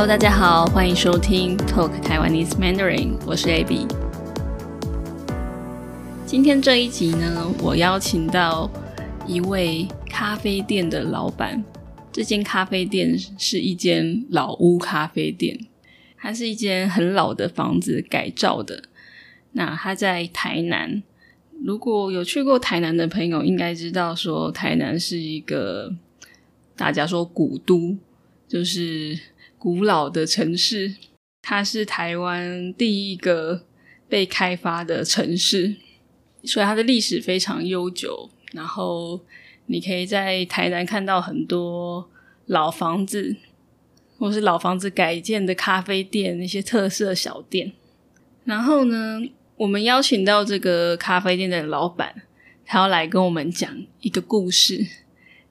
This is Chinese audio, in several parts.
Hello，大家好，欢迎收听 Talk Taiwanese Mandarin，我是 AB。今天这一集呢，我邀请到一位咖啡店的老板。这间咖啡店是一间老屋咖啡店，它是一间很老的房子改造的。那它在台南，如果有去过台南的朋友，应该知道说台南是一个大家说古都，就是古老的城市。它是台湾第一个被开发的城市，所以它的历史非常悠久。然后你可以在台南看到很多老房子，或是老房子改建的咖啡店，那些特色小店。然后呢，我们邀请到这个咖啡店的老板，他要来跟我们讲一个故事，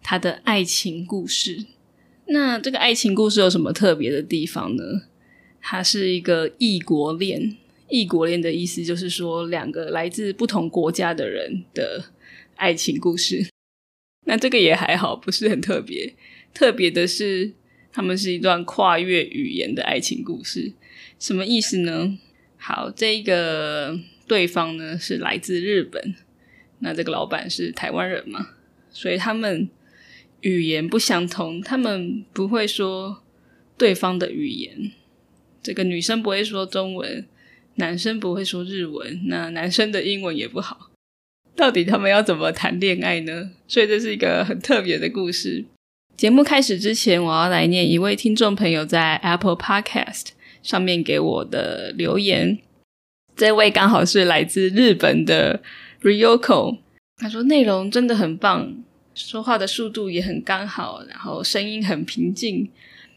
他的爱情故事。那这个爱情故事有什么特别的地方呢？它是一个异国恋，异国恋的意思就是说两个来自不同国家的人的爱情故事。那这个也还好，不是很特别。特别的是，他们是一段跨越语言的爱情故事。什么意思呢？好，这个对方呢是来自日本，那这个老板是台湾人嘛，所以他们语言不相同，他们不会说对方的语言。这个女生不会说中文，男生不会说日文，那男生的英文也不好。到底他们要怎么谈恋爱呢？所以这是一个很特别的故事。节目开始之前，我要来念一位听众朋友在 Apple Podcast 上面给我的留言。这位刚好是来自日本的 Ryoko，他说内容真的很棒，说话的速度也很刚好，然后声音很平静，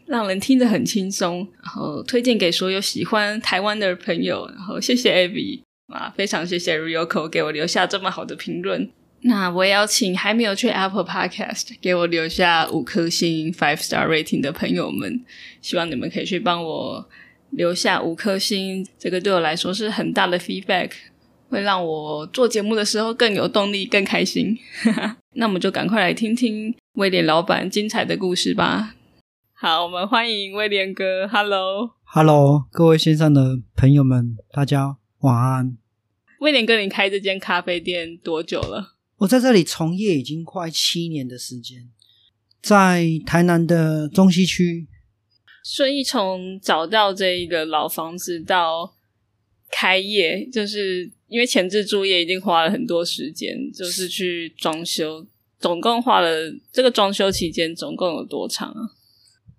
让人听着很轻松。然后推荐给所有喜欢台湾的朋友。然后谢谢 Abby。啊，非常谢谢 Ryoko 给我留下这么好的评论。那我也要请还没有去 Apple Podcast 给我留下五颗星 five star rating 的朋友们，希望你们可以去帮我留下五颗星，这个对我来说是很大的 feedback，会让我做节目的时候更有动力、更开心。那我们就赶快来听听威廉老板精彩的故事吧。好，我们欢迎威廉哥，Hello，Hello，各位线上的朋友们，大家晚安。威廉哥，你开这间咖啡店多久了？我在这里从业已经快七年的时间，在台南的中西区。所以从找到这一个老房子到开业，就是因为前置作业已经花了很多时间，就是去装修，总共花了这个装修期间总共有多长啊？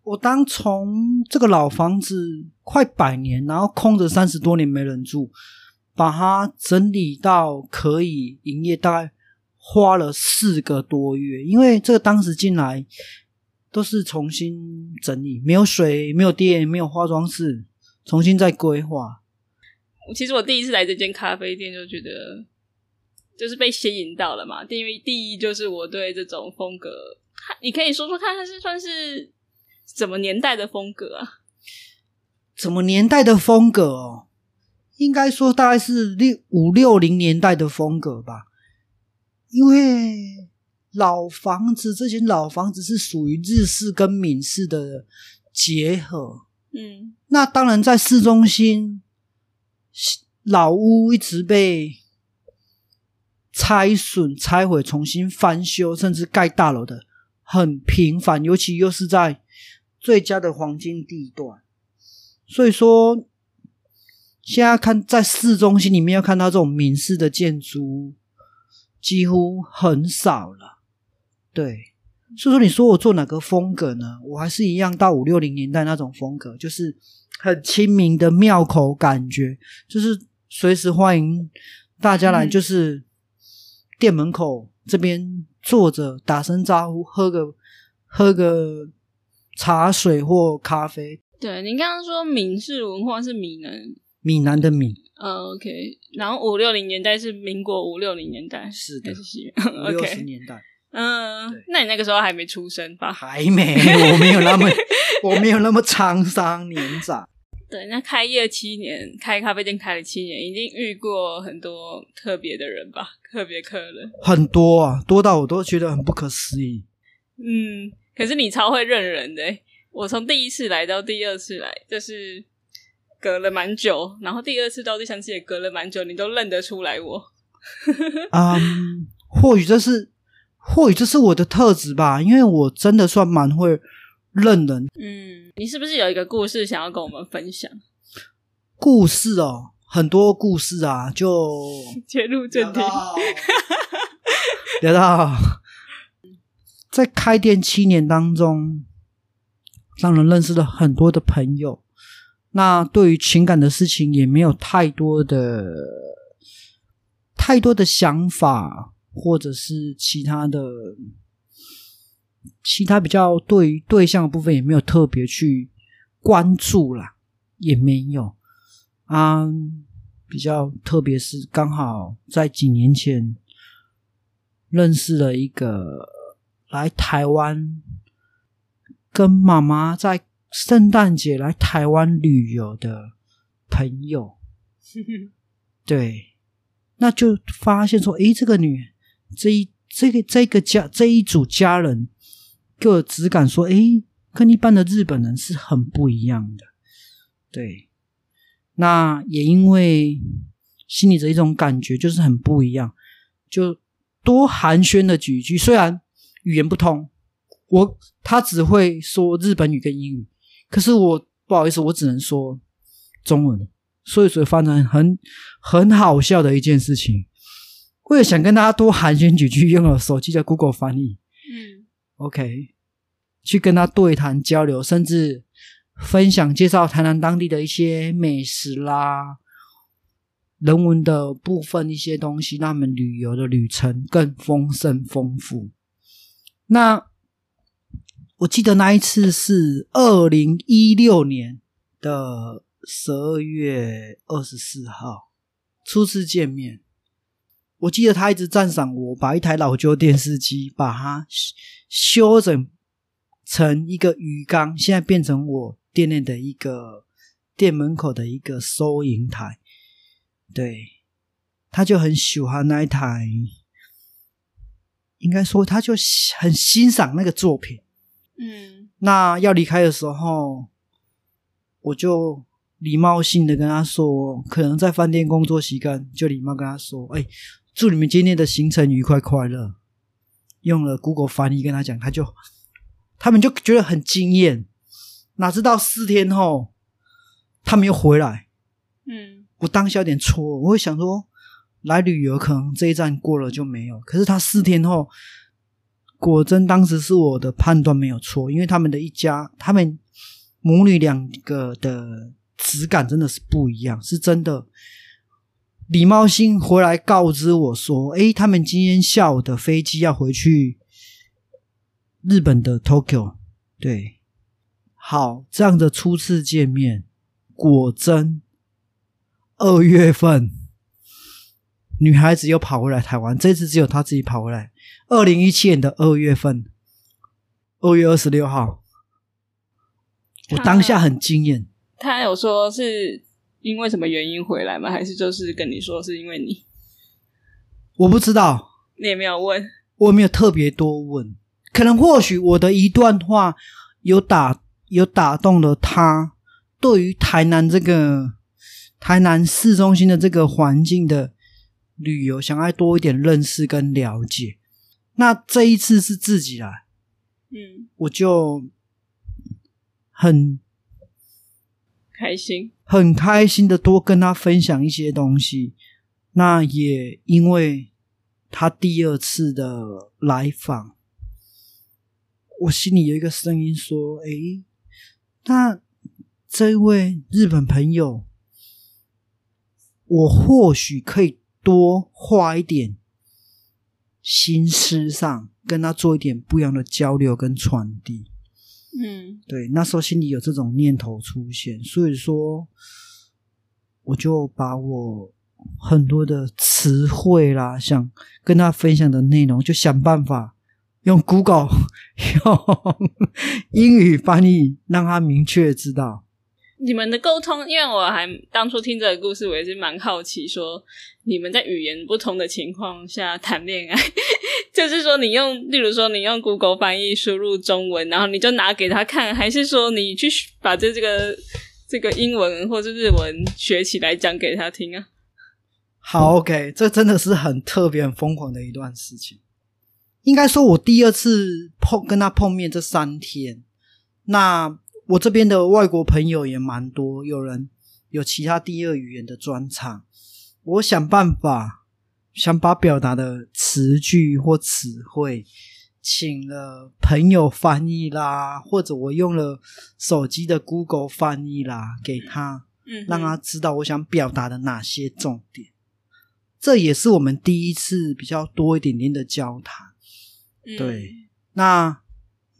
我当从这个老房子快百年，然后空着三十多年没人住。把它整理到可以营业，大概花了四个多月。因为这个当时进来都是重新整理，没有水，没有电，没有化妆室，重新再规划。其实我第一次来这间咖啡店，就觉得就是被吸引到了嘛。因为第一就是我对这种风格，你可以说说看，它是算是什么年代的风格啊？什么年代的风格哦？应该说大概是六五六零年代的风格吧，因为老房子这些老房子是属于日式跟闽式的结合，嗯，那当然在市中心老屋一直被拆损、拆毁、重新翻修，甚至盖大楼的很频繁，尤其又是在最佳的黄金地段，所以说。现在看在市中心里面要看到这种民式的建筑，几乎很少了。对，所以说你说我做哪个风格呢？我还是一样到五六零年代那种风格，就是很亲民的庙口感觉，就是随时欢迎大家来，就是店门口这边坐着打声招呼，喝个喝个茶水或咖啡。对，您刚刚说闽式文化是闽南。闽南的闽，嗯，OK，然后五六零年代是民国五六零年代，是的，是 五六十年代，嗯，那你那个时候还没出生吧？还没，我没有那么，我没有那么沧桑年长。对，那开业七年，开咖啡店开了七年，已经遇过很多特别的人吧？特别客人很多啊，多到我都觉得很不可思议。嗯，可是你超会认人的，我从第一次来到第二次来，就是隔了蛮久，然后第二次到第三次也隔了蛮久，你都认得出来我。嗯，或许这是，或许这是我的特质吧，因为我真的算蛮会认人。嗯，你是不是有一个故事想要跟我们分享？故事哦，很多故事啊，就 切入正题。聊到在开店七年当中，让人认识了很多的朋友。那对于情感的事情，也没有太多的太多的想法，或者是其他的其他比较对于对象的部分，也没有特别去关注啦，也没有啊。比较特别是刚好在几年前。认识了一个来台湾跟妈妈在圣诞节来台湾旅游的朋友，对，那就发现说，诶，这个女这一这个这个家这一组家人，给我只感说，诶，跟一般的日本人是很不一样的。对，那也因为心里的一种感觉，就是很不一样，就。多寒暄的几句，虽然语言不通，我他只会说日本语跟英语，可是我不好意思，我只能说中文，所以所以发展很很好笑的一件事情。为了想跟大家多寒暄几句，用了手机的 Google 翻译，嗯，OK，去跟他对谈交流，甚至分享介绍台南当地的一些美食啦。人文的部分一些东西，让他们旅游的旅程更丰盛丰富。那我记得那一次是二零一六年的十二月二十四号初次见面。我记得他一直赞赏我，把一台老旧电视机把它修整成一个鱼缸，现在变成我店内的一个店门口的一个收银台。对，他就很喜欢那一台，应该说他就很欣赏那个作品。嗯，那要离开的时候，我就礼貌性的跟他说，可能在饭店工作习惯，就礼貌跟他说：“哎，祝你们今天的行程愉快快乐。”用了 Google 翻译跟他讲，他就他们就觉得很惊艳。哪知道四天后，他们又回来。嗯。我当下有点错，我会想说，来旅游可能这一站过了就没有。可是他四天后，果真当时是我的判断没有错，因为他们的一家，他们母女两个的质感真的是不一样，是真的。礼貌性回来告知我说：“诶，他们今天下午的飞机要回去日本的 Tokyo。”对，好，这样的初次见面，果真。二月份，女孩子又跑回来台湾。这次只有她自己跑回来。二零一七年的二月份，二月二十六号，我当下很惊艳。他有说是因为什么原因回来吗？还是就是跟你说是因为你？我不知道，你也没有问，我没有特别多问。可能或许我的一段话有打有打动了他，对于台南这个。台南市中心的这个环境的旅游，想要多一点认识跟了解。那这一次是自己来，嗯，我就很开心，很开心的多跟他分享一些东西。那也因为他第二次的来访，我心里有一个声音说：“诶，那这位日本朋友。”我或许可以多花一点心思上，跟他做一点不一样的交流跟传递。嗯，对，那时候心里有这种念头出现，所以说我就把我很多的词汇啦，想跟他分享的内容，就想办法用 Google 用英语翻译，让他明确知道。你们的沟通，因为我还当初听这个故事，我也是蛮好奇，说你们在语言不同的情况下谈恋爱，就是说，你用，例如说，你用 Google 翻译输入中文，然后你就拿给他看，还是说你去把这这个这个英文或者日文学起来讲给他听啊？好，OK，这真的是很特别、很疯狂的一段事情。应该说，我第二次碰跟他碰面这三天，那我这边的外国朋友也蛮多，有人有其他第二语言的专场，我想办法想把表达的词句或词汇，请了朋友翻译啦，或者我用了手机的 Google 翻译啦，给他，嗯，让他知道我想表达的哪些重点。这也是我们第一次比较多一点点的交谈。嗯对，那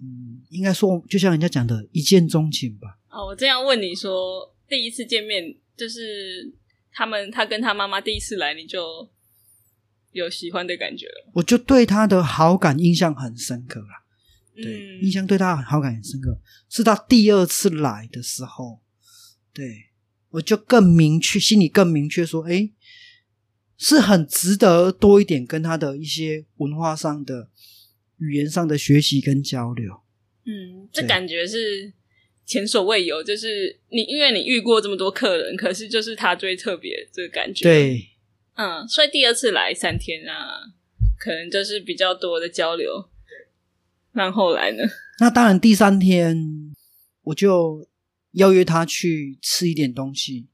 嗯，应该说就像人家讲的一见钟情吧。哦，我这样问你说，第一次见面就是他们他跟他妈妈第一次来，你就有喜欢的感觉了？我就对他的好感印象很深刻啦。对，嗯印象对他好感很深刻，是他第二次来的时候，对我就更明确，心里更明确说，哎，是很值得多一点跟他的一些文化上的、语言上的学习跟交流。嗯，这感觉是前所未有，就是你因为你遇过这么多客人，可是就是他最特别这个感觉。，对，嗯，所以第二次来三天啊，可能就是比较多的交流。那后来呢？那当然，第三天我就邀约他去吃一点东西。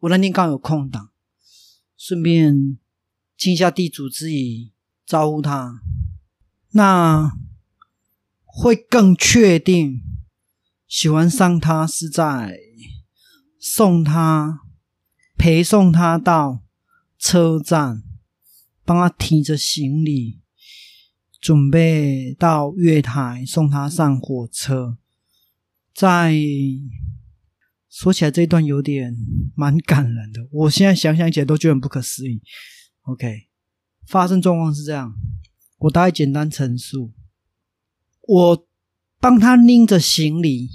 我那天刚好有空档，顺便尽一下地主之谊，招呼他。那会更确定喜欢上他是在送他陪送他到车站，帮他提着行李，准备到月台送他上火车。在说起来这一段有点蛮感人的，我现在想想起来都觉得很不可思议。OK，发生状况是这样，我大概简单陈述，我帮他拎着行李，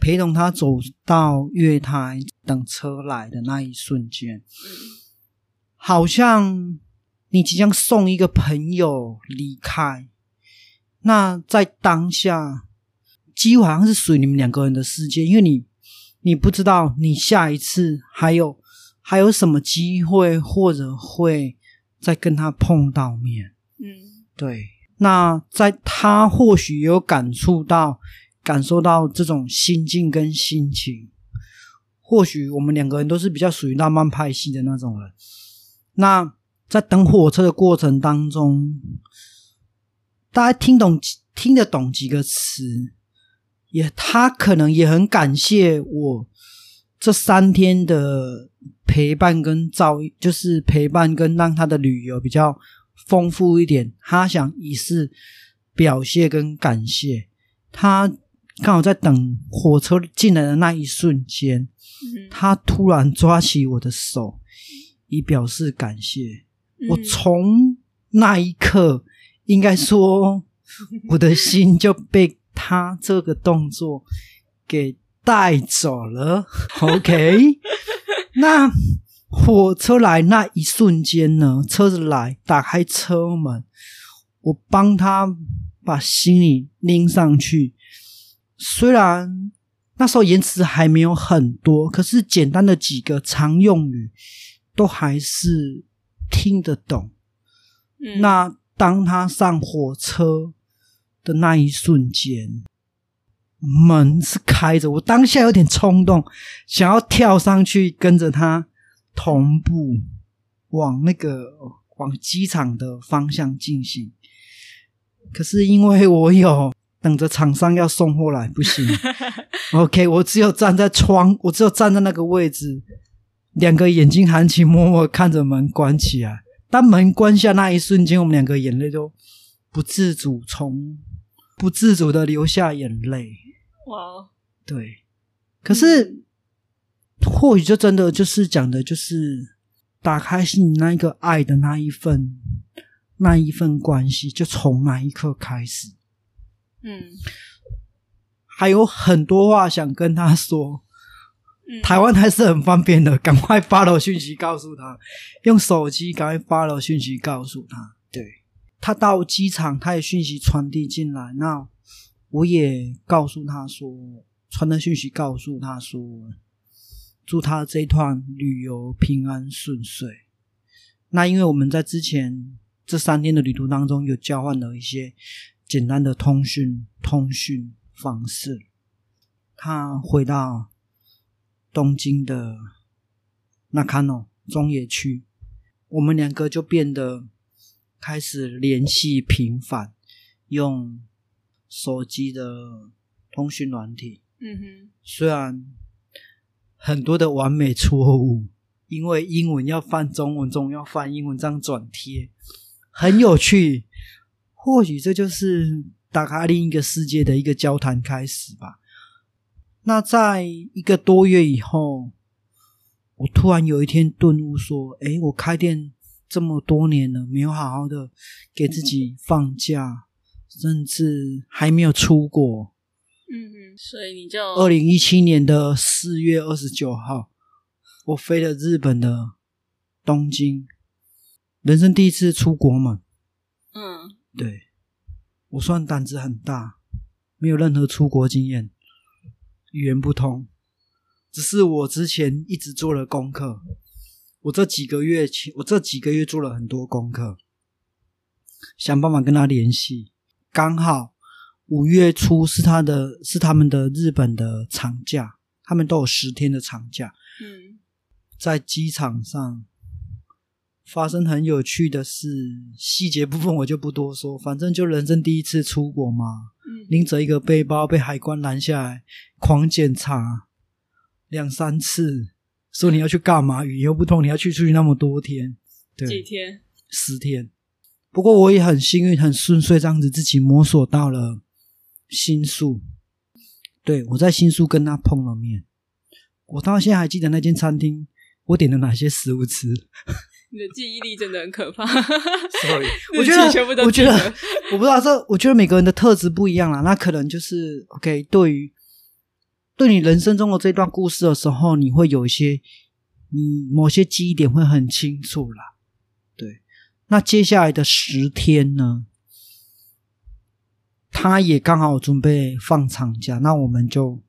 陪同他走到月台等车来的那一瞬间，好像你即将送一个朋友离开，那在当下，几乎好像是属于你们两个人的世界，因为你你不知道你下一次还有还有什么机会，或者会再跟他碰到面。嗯对，那在他或许有感触到、感受到这种心境跟心情。或许我们两个人都是比较属于浪漫派系的那种人。那在等火车的过程当中，大家听懂、听得懂几个词，也他可能也很感谢我这三天的陪伴跟照，就是陪伴跟让他的旅游比较丰富一点。他想以示表谢跟感谢。他刚好在等火车进来的那一瞬间，嗯他突然抓起我的手，以表示感谢。我嗯从那一刻，应该说，我的心就被他这个动作给带走了。OK，那火车来那一瞬间呢，车子来，打开车门，我帮他把行李拎上去。虽然那时候言辞还没有很多，可是简单的几个常用语都还是听得懂。嗯那当他上火车的那一瞬间，门是开着，我当下有点冲动，想要跳上去跟着他同步往那个往机场的方向进行。可是因为我有等着厂商要送货来，不行。OK，我只有站在窗，我只有站在那个位置，两个眼睛含情脉脉看着门关起来。当门关下那一瞬间，我们两个眼泪都不自主从不自主的流下眼泪。哇，对，可是或许就真的就是讲的，就是打开心里那一个爱的那一份那一份关系，就从那一刻开始。嗯还有很多话想跟他说，嗯，台湾还是很方便的，赶快发了讯息告诉他，用手机赶快发了讯息告诉他。对他到机场，他也讯息传递进来，那我也告诉他说，传的讯息告诉他说，祝他这一段旅游平安顺遂。那因为我们在之前这三天的旅途当中，有交换了一些简单的通讯通讯方式。他回到东京的那卡诺中野区，我们两个就变得开始联系频繁，用手机的通讯软体。嗯哼，虽然很多的完美错误，因为英文要翻中文，中文要翻英文，这样转贴很有趣。或许这就是打开另一个世界的一个交谈开始吧。那在一个多月以后，我突然有一天顿悟，说：“诶，我开店这么多年了，没有好好的给自己放假，甚至还没有出国。”嗯嗯，所以你就二零一七年的四月二十九号，我飞了日本的东京，人生第一次出国嘛。嗯，对我算胆子很大，没有任何出国经验。语言不通，只是我之前一直做了功课。我这几个月前，我这几个月做了很多功课，想办法跟他联系。刚好五月初是他的，是他们的日本的长假，他们都有十天的长假。嗯在机场上发生很有趣的事，细节部分我就不多说。反正就人生第一次出国嘛，嗯拎着一个背包被海关拦下来，狂检查两三次，说你要去干嘛？语言又不通，你要去出去那么多天，对几，天？十天。不过我也很幸运，很顺遂，这样子自己摸索到了新宿。对我在新宿跟他碰了面，我到现在还记得那间餐厅，我点了哪些食物吃。你的记忆力真的很可怕。Sorry，我觉得全部都我觉得我不知道这，我觉得每个人的特质不一样啦。那可能就是 OK，对于对你人生中的这段故事的时候，你会有一些你某些记忆点会很清楚啦。对，那接下来的十天呢，他也刚好准备放长假，那我们就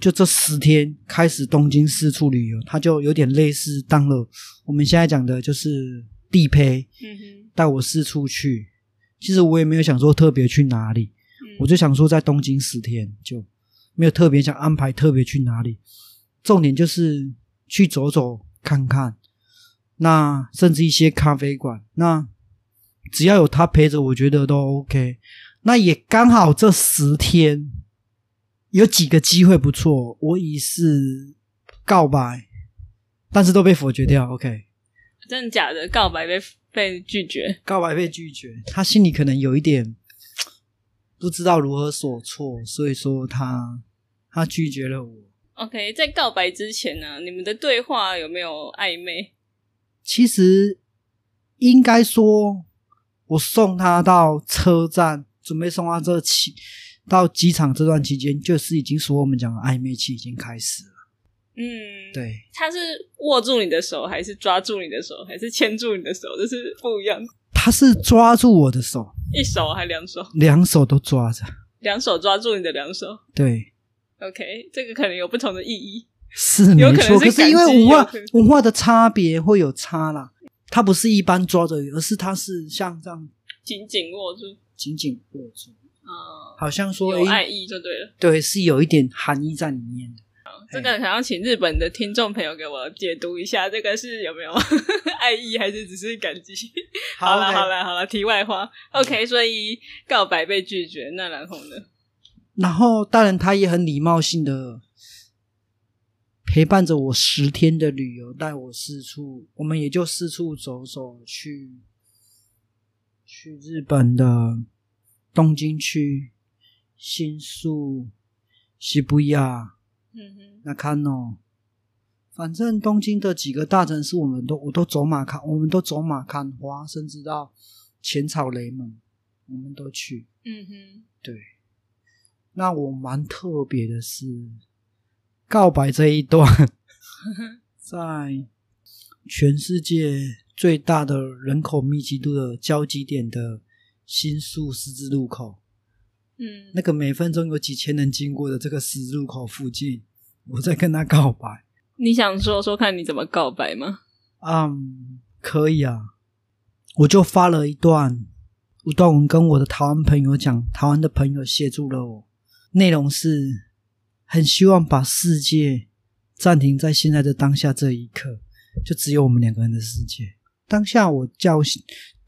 就这十天开始东京四处旅游，他就有点类似当了我们现在讲的就是地陪，带我四处去。其实我也没有想说特别去哪里，嗯我就想说在东京十天，就没有特别想安排特别去哪里。重点就是去走走看看，那甚至一些咖啡馆，那只要有他陪着，我觉得都 OK。那也刚好这十天有几个机会不错，我已是告白，但是都被否决掉。OK，真的假的？告白被被拒绝？告白被拒绝，他心里可能有一点不知道如何所措，所以说他他拒绝了我。OK，在告白之前呢，你们的对话有没有暧昧？其实应该说，我送他到车站，准备送他这期到机场这段期间，就是已经说我们讲的暧昧期已经开始了。嗯，，对，他是握住你的手，还是抓住你的手，还是牵住你的手？这是不一样，他是抓住我的手，一手还两手，两手都抓着。两手抓住你的两手。对，OK，这个可能有不同的意义。是没有可能可是因为文化文化的差别会有差啦，他不是一般抓着，而是他是像这样紧紧握住，紧紧握住，嗯，好像说有爱意就对了。对，是有一点含义在里面的。这个想要请日本的听众朋友给我解读一下，这个是有没有 爱意，还是只是感激？好了好了好了，题外话。OK，所以告白被拒绝，那然后呢？然后当然他也很礼貌性的陪伴着我十天的旅游，带我四处，我们也就四处走走，去去日本的东京区、新宿、西布亚、嗯哼，那看哦，反正东京的几个大城市，我们都我都走马看，我们都走马看花，甚至到浅草雷门，我们都去。嗯哼，对，那我蛮特别的是，告白这一段，在全世界最大的人口密集度的交集点的新宿十字路口，嗯，那个每分钟有几千人经过的这个十字路口附近，我在跟他告白。你想说说看你怎么告白吗？嗯，可以啊，我就发了一段一段文跟我的台湾朋友讲，台湾的朋友协助了我，内容是很希望把世界暂停在现在的当下这一刻，就只有我们两个人的世界。当下我叫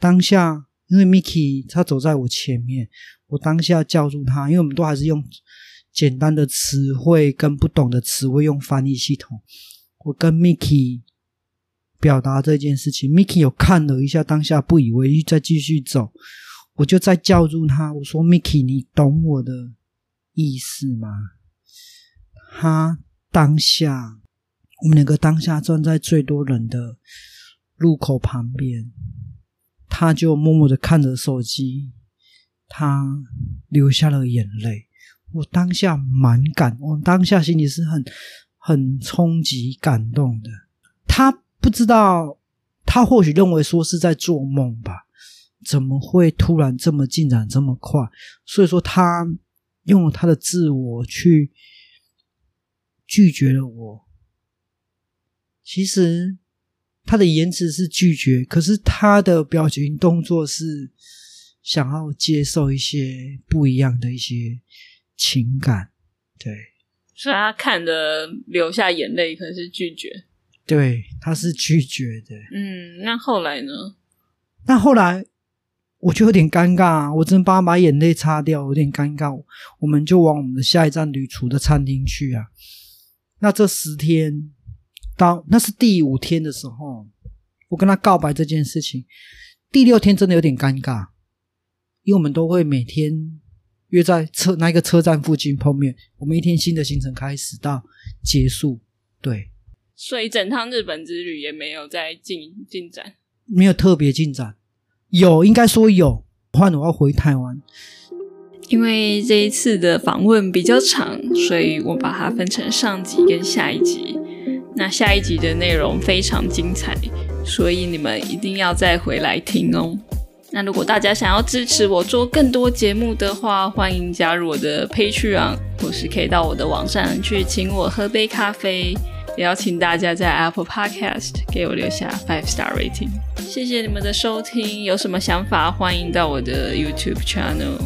当下，因为 Miki 他走在我前面，我当下叫住他，因为我们都还是用简单的词汇跟不懂的词汇用翻译系统，我跟 Miki。表达这件事情，Miki 有看了一下，当下不以为意，再继续走。我就再叫住他，我说：“Miki，你懂我的意思吗？”他当下，我们两个当下站在最多人的路口旁边，他就默默的看着手机，他流下了眼泪。我当下蛮感，我当下心里是很很冲击、感动的。他。不知道，他或许认为说是在做梦吧？怎么会突然这么进展这么快？所以说，他用了他的自我去拒绝了我。其实他的言辞是拒绝，可是他的表情动作是想要接受一些不一样的一些情感。对，所以他看的流下眼泪，可是拒绝。对，他是拒绝的。嗯，那后来呢？那后来我就有点尴尬，我只能帮他把眼泪擦掉，有点尴尬。我们就往我们的下一站旅途的餐厅去啊。那这十天到那是第五天的时候，我跟他告白这件事情。第六天真的有点尴尬，因为我们都会每天约在车那一个车站附近碰面。我们一天新的行程开始到结束，对。所以整趟日本之旅也没有在进进展，没有特别进展。有，应该说有。换我要回台湾，因为这一次的访问比较长，所以我把它分成上集跟下一集。那下一集的内容非常精彩，所以你们一定要再回来听哦。那如果大家想要支持我做更多节目的话，欢迎加入我的 Patreon，或是可以到我的网站去请我喝杯咖啡。也邀请大家在 Apple Podcast 给我留下 five star rating，谢谢你们的收听。有什么想法，欢迎到我的 YouTube channel，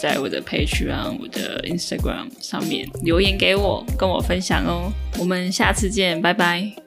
在我的 Patreon、我的 Instagram 上面留言给我，跟我分享哦。我们下次见，拜拜。